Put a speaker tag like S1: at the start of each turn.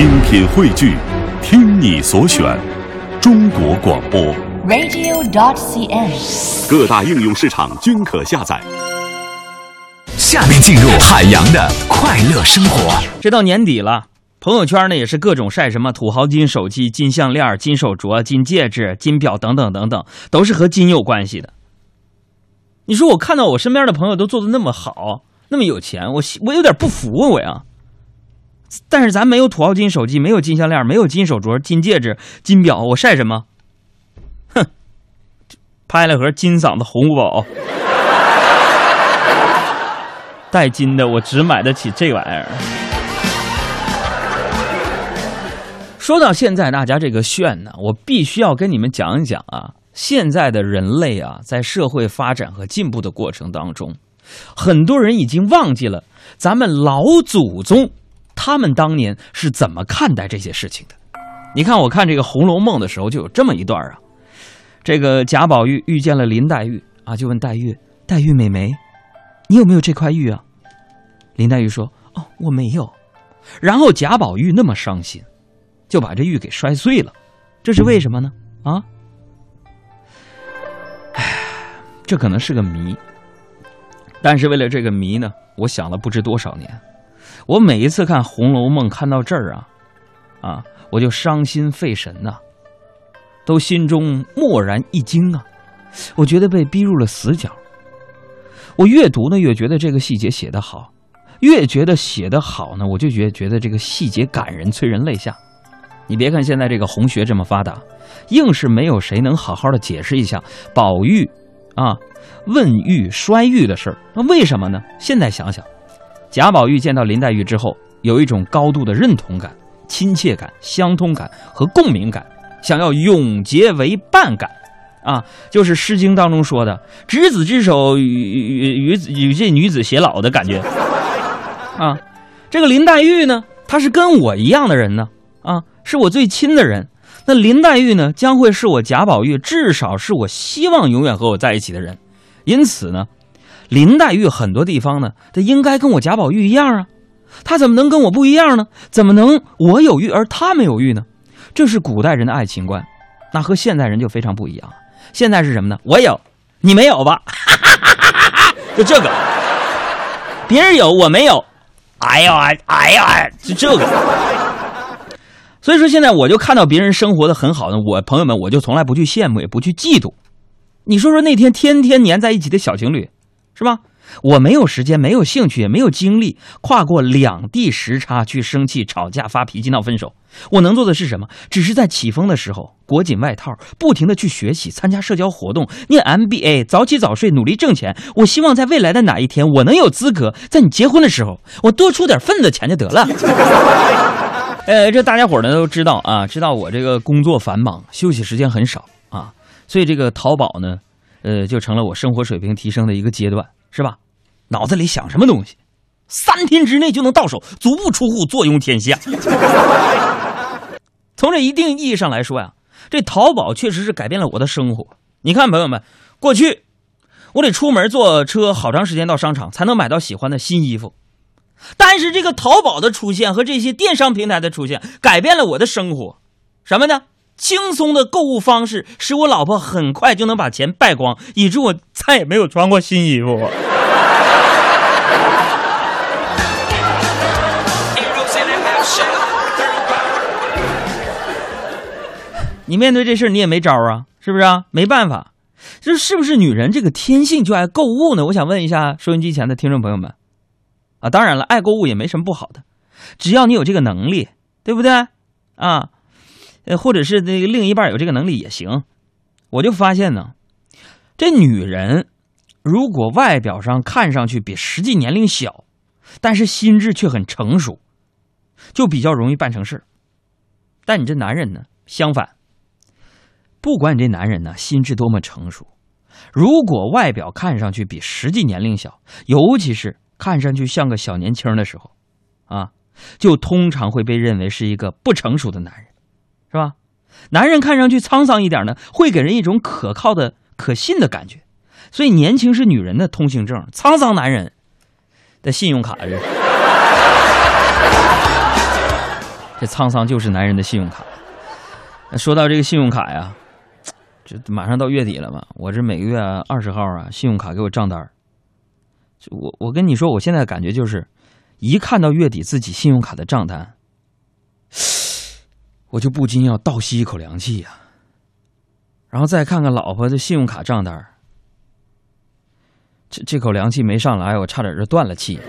S1: 精品汇聚，听你所选，中国广播。
S2: radio.dot.cn，。
S1: 各大应用市场均可下载。
S3: 下面进入海洋的快乐生活。
S4: 这到年底了，朋友圈呢也是各种晒什么土豪金手机、金项链、金手镯、金戒指、金表等等等等，都是和金有关系的。你说我看到我身边的朋友都做的那么好，那么有钱，我我有点不服啊，我呀。但是咱没有土豪金手机，没有金项链，没有金手镯、金戒指、金表，我晒什么？哼，拍了盒金嗓子红五宝，带金的我只买得起这玩意儿。说到现在大家这个炫呢，我必须要跟你们讲一讲啊，现在的人类啊，在社会发展和进步的过程当中，很多人已经忘记了咱们老祖宗他们当年是怎么看待这些事情的。你看，我看这个《红楼梦》的时候就有这么一段啊，这个贾宝玉遇见了林黛玉啊，就问黛玉：“黛玉妹妹，你有没有这块玉啊？”林黛玉说：“哦，我没有。”然后贾宝玉那么伤心，就把这玉给摔碎了，这是为什么呢？啊？唉，这可能是个谜。但是为了这个谜呢，我想了不知多少年。我每一次看《红楼梦》，看到这儿啊，啊，我就伤心费神呐、都心中蓦然一惊啊！我觉得被逼入了死角。我越读呢，越觉得这个细节写得好，越觉得写得好呢，我就觉觉得这个细节感人，催人泪下。你别看现在这个红学这么发达，硬是没有谁能好好的解释一下宝玉啊问玉摔玉的事儿。那为什么呢？现在想想，贾宝玉见到林黛玉之后，有一种高度的认同感、亲切感、相通感和共鸣感，想要永结为伴感。啊，就是《诗经》当中说的“执子之手，与与与与这女子偕老”的感觉。啊，这个林黛玉呢，她是跟我一样的人呢，啊，是我最亲的人。那林黛玉呢，将会是我贾宝玉，至少是我希望永远和我在一起的人。因此呢，林黛玉很多地方呢，她应该跟我贾宝玉一样啊。她怎么能跟我不一样呢？怎么能我有玉而她没有玉呢？这是古代人的爱情观，那和现代人就非常不一样。现在是什么呢？我有，你没有吧？就这个，别人有我没有，哎呀哎呀，就这个。所以说现在我就看到别人生活的很好呢，我朋友们我就从来不去羡慕，也不去嫉妒。你说说那天天天黏在一起的小情侣，是吧？我没有时间，没有兴趣，也没有精力跨过两地时差去生气、吵架、发脾气、闹分手。我能做的是什么？只是在起风的时候裹紧外套，不停的去学习、参加社交活动、念 MBA，早起早睡，努力挣钱。我希望在未来的哪一天，我能有资格在你结婚的时候，我多出点份子钱就得了。呃，这大家伙呢都知道啊，知道我这个工作繁忙，休息时间很少啊，所以这个淘宝呢，呃，就成了我生活水平提升的一个阶段，是吧？脑子里想什么东西，三天之内就能到手，足不出户，坐拥天下。从这一定意义上来说呀，这淘宝确实是改变了我的生活。你看，朋友们，过去我得出门坐车好长时间到商场才能买到喜欢的新衣服，但是这个淘宝的出现和这些电商平台的出现，改变了我的生活。什么呢？轻松的购物方式使我老婆很快就能把钱败光，以致我再也没有穿过新衣服。你面对这事，你也没招啊，是不是啊？没办法，这是不是女人这个天性就爱购物呢？我想问一下收音机前的听众朋友们，啊，当然了，爱购物也没什么不好的，只要你有这个能力，对不对？啊，呃，或者是那个另一半有这个能力也行。我就发现呢，这女人如果外表上看上去比实际年龄小，但是心智却很成熟，就比较容易办成事。但你这男人呢，相反。不管你这男人呢心智多么成熟，如果外表看上去比实际年龄小，尤其是看上去像个小年轻的时候，啊，就通常会被认为是一个不成熟的男人，是吧？男人看上去沧桑一点呢，会给人一种可靠的、可信的感觉。所以，年轻是女人的通行证，沧桑男人的信用卡是。这沧桑就是男人的信用卡。说到这个信用卡呀，这马上到月底了嘛，我这每个月二十号啊，信用卡给我账单就我我跟你说，我现在感觉就是，一看到月底自己信用卡的账单，我就不禁要倒吸一口凉气呀、然后再看看老婆的信用卡账单这这口凉气没上来，我差点就断了气。